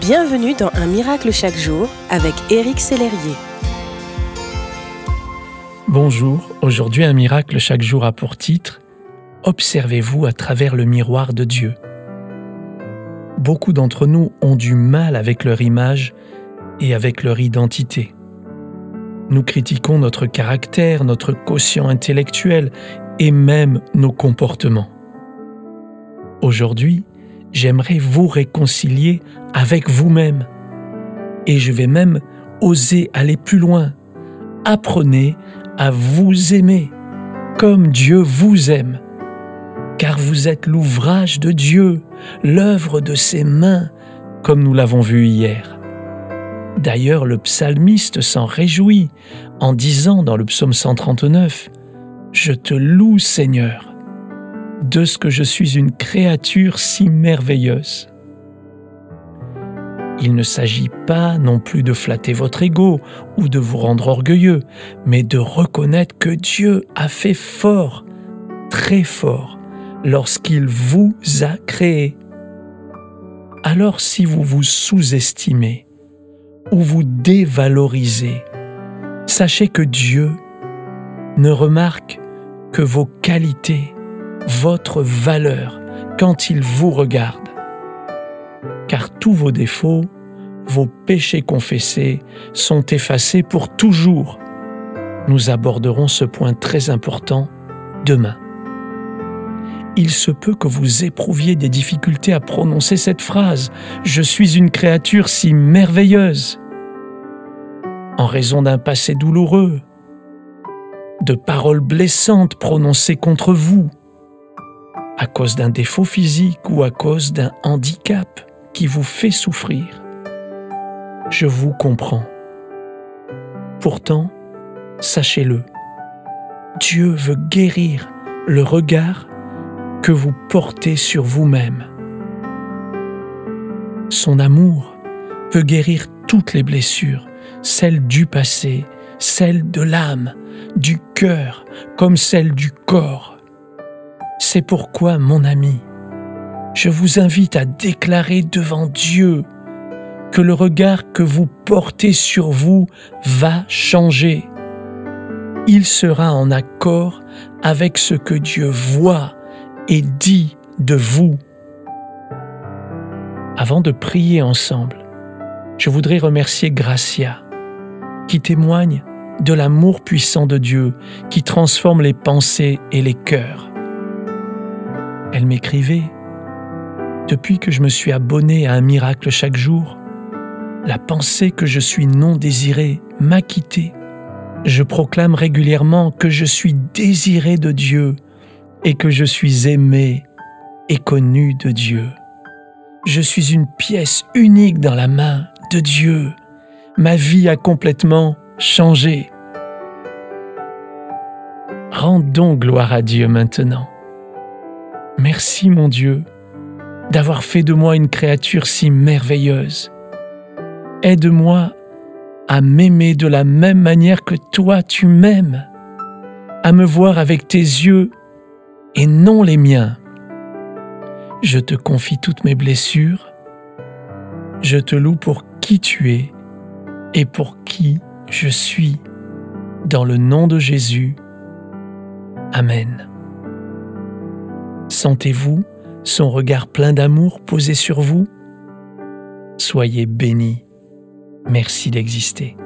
Bienvenue dans Un miracle chaque jour avec Éric Sellerier. Bonjour, aujourd'hui Un miracle chaque jour a pour titre Observez-vous à travers le miroir de Dieu. Beaucoup d'entre nous ont du mal avec leur image et avec leur identité. Nous critiquons notre caractère, notre quotient intellectuel et même nos comportements. Aujourd'hui, j'aimerais vous réconcilier avec vous-même. Et je vais même oser aller plus loin. Apprenez à vous aimer comme Dieu vous aime. Car vous êtes l'ouvrage de Dieu, l'œuvre de ses mains, comme nous l'avons vu hier. D'ailleurs, le psalmiste s'en réjouit en disant dans le psaume 139, Je te loue Seigneur, de ce que je suis une créature si merveilleuse. Il ne s'agit pas non plus de flatter votre ego ou de vous rendre orgueilleux, mais de reconnaître que Dieu a fait fort, très fort, lorsqu'il vous a créé. Alors si vous vous sous-estimez ou vous dévalorisez, sachez que Dieu ne remarque que vos qualités votre valeur quand il vous regarde. Car tous vos défauts, vos péchés confessés sont effacés pour toujours. Nous aborderons ce point très important demain. Il se peut que vous éprouviez des difficultés à prononcer cette phrase ⁇ Je suis une créature si merveilleuse ⁇ en raison d'un passé douloureux, de paroles blessantes prononcées contre vous, à cause d'un défaut physique ou à cause d'un handicap qui vous fait souffrir. Je vous comprends. Pourtant, sachez-le, Dieu veut guérir le regard que vous portez sur vous-même. Son amour peut guérir toutes les blessures, celles du passé, celles de l'âme, du cœur, comme celles du corps. C'est pourquoi, mon ami, je vous invite à déclarer devant Dieu que le regard que vous portez sur vous va changer. Il sera en accord avec ce que Dieu voit et dit de vous. Avant de prier ensemble, je voudrais remercier Gracia, qui témoigne de l'amour puissant de Dieu qui transforme les pensées et les cœurs. Elle m'écrivait Depuis que je me suis abonné à un miracle chaque jour, la pensée que je suis non désiré m'a quitté. Je proclame régulièrement que je suis désiré de Dieu et que je suis aimé et connu de Dieu. Je suis une pièce unique dans la main de Dieu. Ma vie a complètement changé. Rendons gloire à Dieu maintenant. Merci mon Dieu d'avoir fait de moi une créature si merveilleuse. Aide-moi à m'aimer de la même manière que toi tu m'aimes, à me voir avec tes yeux et non les miens. Je te confie toutes mes blessures, je te loue pour qui tu es et pour qui je suis, dans le nom de Jésus. Amen. Sentez-vous son regard plein d'amour posé sur vous? Soyez bénis. Merci d'exister.